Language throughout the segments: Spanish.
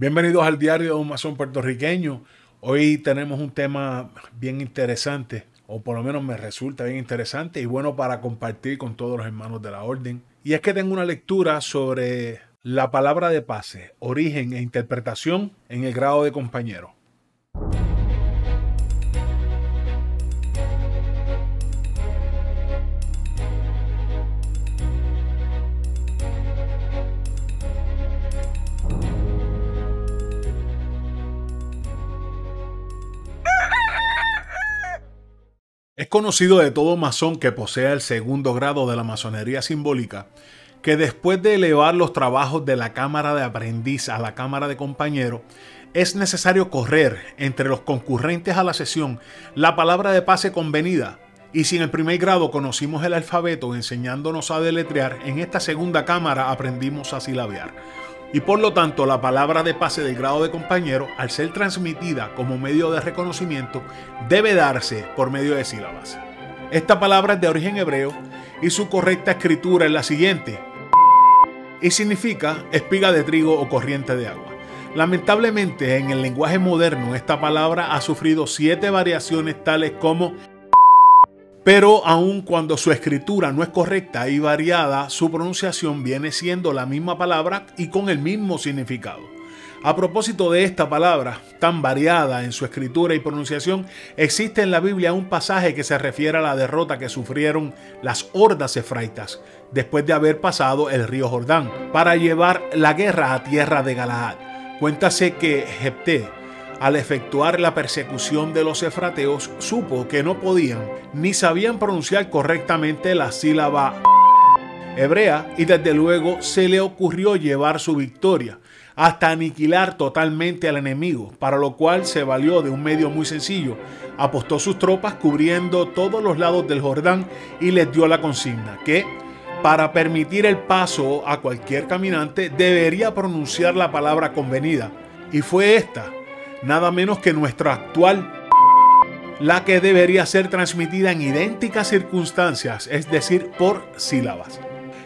Bienvenidos al diario de un masón puertorriqueño. Hoy tenemos un tema bien interesante, o por lo menos me resulta bien interesante y bueno para compartir con todos los hermanos de la orden. Y es que tengo una lectura sobre la palabra de pase, origen e interpretación en el grado de compañero. Es conocido de todo masón que posea el segundo grado de la masonería simbólica que después de elevar los trabajos de la Cámara de Aprendiz a la Cámara de Compañero, es necesario correr entre los concurrentes a la sesión la palabra de pase convenida. Y si en el primer grado conocimos el alfabeto enseñándonos a deletrear, en esta segunda cámara aprendimos a silabear. Y por lo tanto, la palabra de pase del grado de compañero, al ser transmitida como medio de reconocimiento, debe darse por medio de sílabas. Esta palabra es de origen hebreo y su correcta escritura es la siguiente. Y significa espiga de trigo o corriente de agua. Lamentablemente, en el lenguaje moderno, esta palabra ha sufrido siete variaciones tales como pero aun cuando su escritura no es correcta y variada, su pronunciación viene siendo la misma palabra y con el mismo significado. A propósito de esta palabra, tan variada en su escritura y pronunciación, existe en la Biblia un pasaje que se refiere a la derrota que sufrieron las hordas efraitas después de haber pasado el río Jordán para llevar la guerra a tierra de Galaad. Cuéntase que Jepté, al efectuar la persecución de los efrateos, supo que no podían ni sabían pronunciar correctamente la sílaba hebrea y desde luego se le ocurrió llevar su victoria hasta aniquilar totalmente al enemigo, para lo cual se valió de un medio muy sencillo. Apostó sus tropas cubriendo todos los lados del Jordán y les dio la consigna que para permitir el paso a cualquier caminante debería pronunciar la palabra convenida. Y fue esta, nada menos que nuestra actual la que debería ser transmitida en idénticas circunstancias, es decir, por sílabas.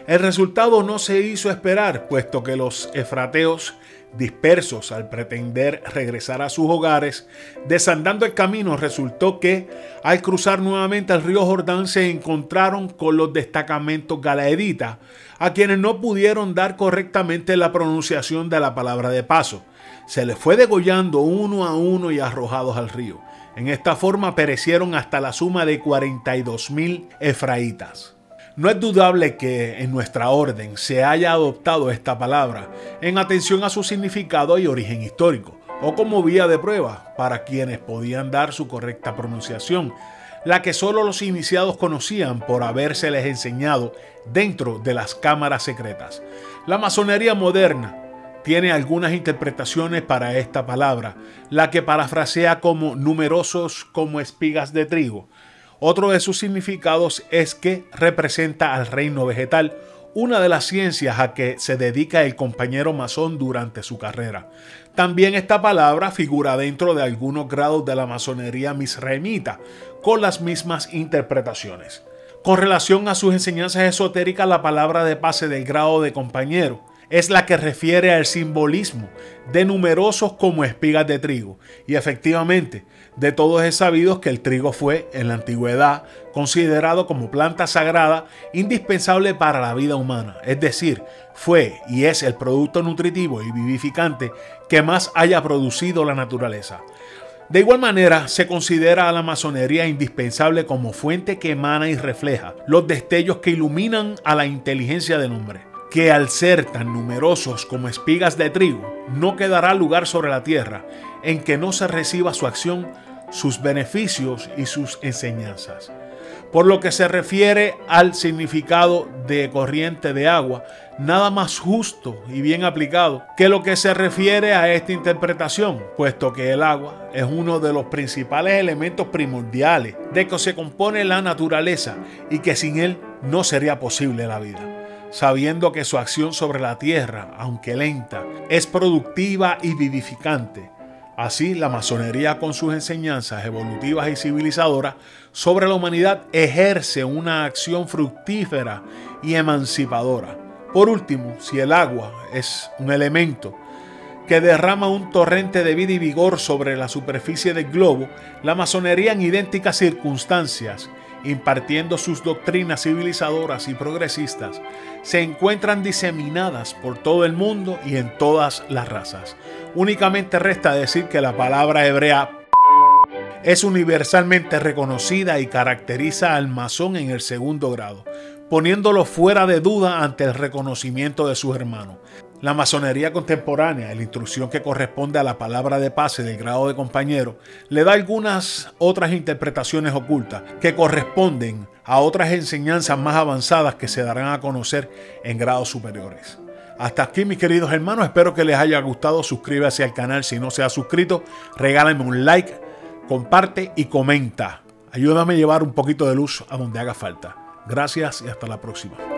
El resultado no se hizo esperar, puesto que los efrateos, dispersos al pretender regresar a sus hogares, desandando el camino, resultó que al cruzar nuevamente el río Jordán se encontraron con los destacamentos galaeditas, a quienes no pudieron dar correctamente la pronunciación de la palabra de paso. Se les fue degollando uno a uno y arrojados al río. En esta forma perecieron hasta la suma de 42 mil efraitas. No es dudable que en nuestra orden se haya adoptado esta palabra en atención a su significado y origen histórico, o como vía de prueba para quienes podían dar su correcta pronunciación, la que solo los iniciados conocían por habérseles enseñado dentro de las cámaras secretas. La masonería moderna tiene algunas interpretaciones para esta palabra, la que parafrasea como numerosos como espigas de trigo, otro de sus significados es que representa al reino vegetal, una de las ciencias a que se dedica el compañero masón durante su carrera. También esta palabra figura dentro de algunos grados de la masonería misraimita, con las mismas interpretaciones. Con relación a sus enseñanzas esotéricas, la palabra de pase del grado de compañero es la que refiere al simbolismo de numerosos como espigas de trigo. Y efectivamente, de todos es sabido que el trigo fue, en la antigüedad, considerado como planta sagrada indispensable para la vida humana. Es decir, fue y es el producto nutritivo y vivificante que más haya producido la naturaleza. De igual manera, se considera a la masonería indispensable como fuente que emana y refleja los destellos que iluminan a la inteligencia del hombre que al ser tan numerosos como espigas de trigo, no quedará lugar sobre la tierra en que no se reciba su acción, sus beneficios y sus enseñanzas. Por lo que se refiere al significado de corriente de agua, nada más justo y bien aplicado que lo que se refiere a esta interpretación, puesto que el agua es uno de los principales elementos primordiales de que se compone la naturaleza y que sin él no sería posible la vida sabiendo que su acción sobre la tierra, aunque lenta, es productiva y vivificante. Así, la masonería con sus enseñanzas evolutivas y civilizadoras sobre la humanidad ejerce una acción fructífera y emancipadora. Por último, si el agua es un elemento que derrama un torrente de vida y vigor sobre la superficie del globo, la masonería en idénticas circunstancias, impartiendo sus doctrinas civilizadoras y progresistas, se encuentran diseminadas por todo el mundo y en todas las razas. Únicamente resta decir que la palabra hebrea es universalmente reconocida y caracteriza al masón en el segundo grado, poniéndolo fuera de duda ante el reconocimiento de sus hermanos. La masonería contemporánea, la instrucción que corresponde a la palabra de pase del grado de compañero, le da algunas otras interpretaciones ocultas que corresponden a otras enseñanzas más avanzadas que se darán a conocer en grados superiores. Hasta aquí mis queridos hermanos, espero que les haya gustado, suscríbase al canal si no se ha suscrito, regálame un like, comparte y comenta. Ayúdame a llevar un poquito de luz a donde haga falta. Gracias y hasta la próxima.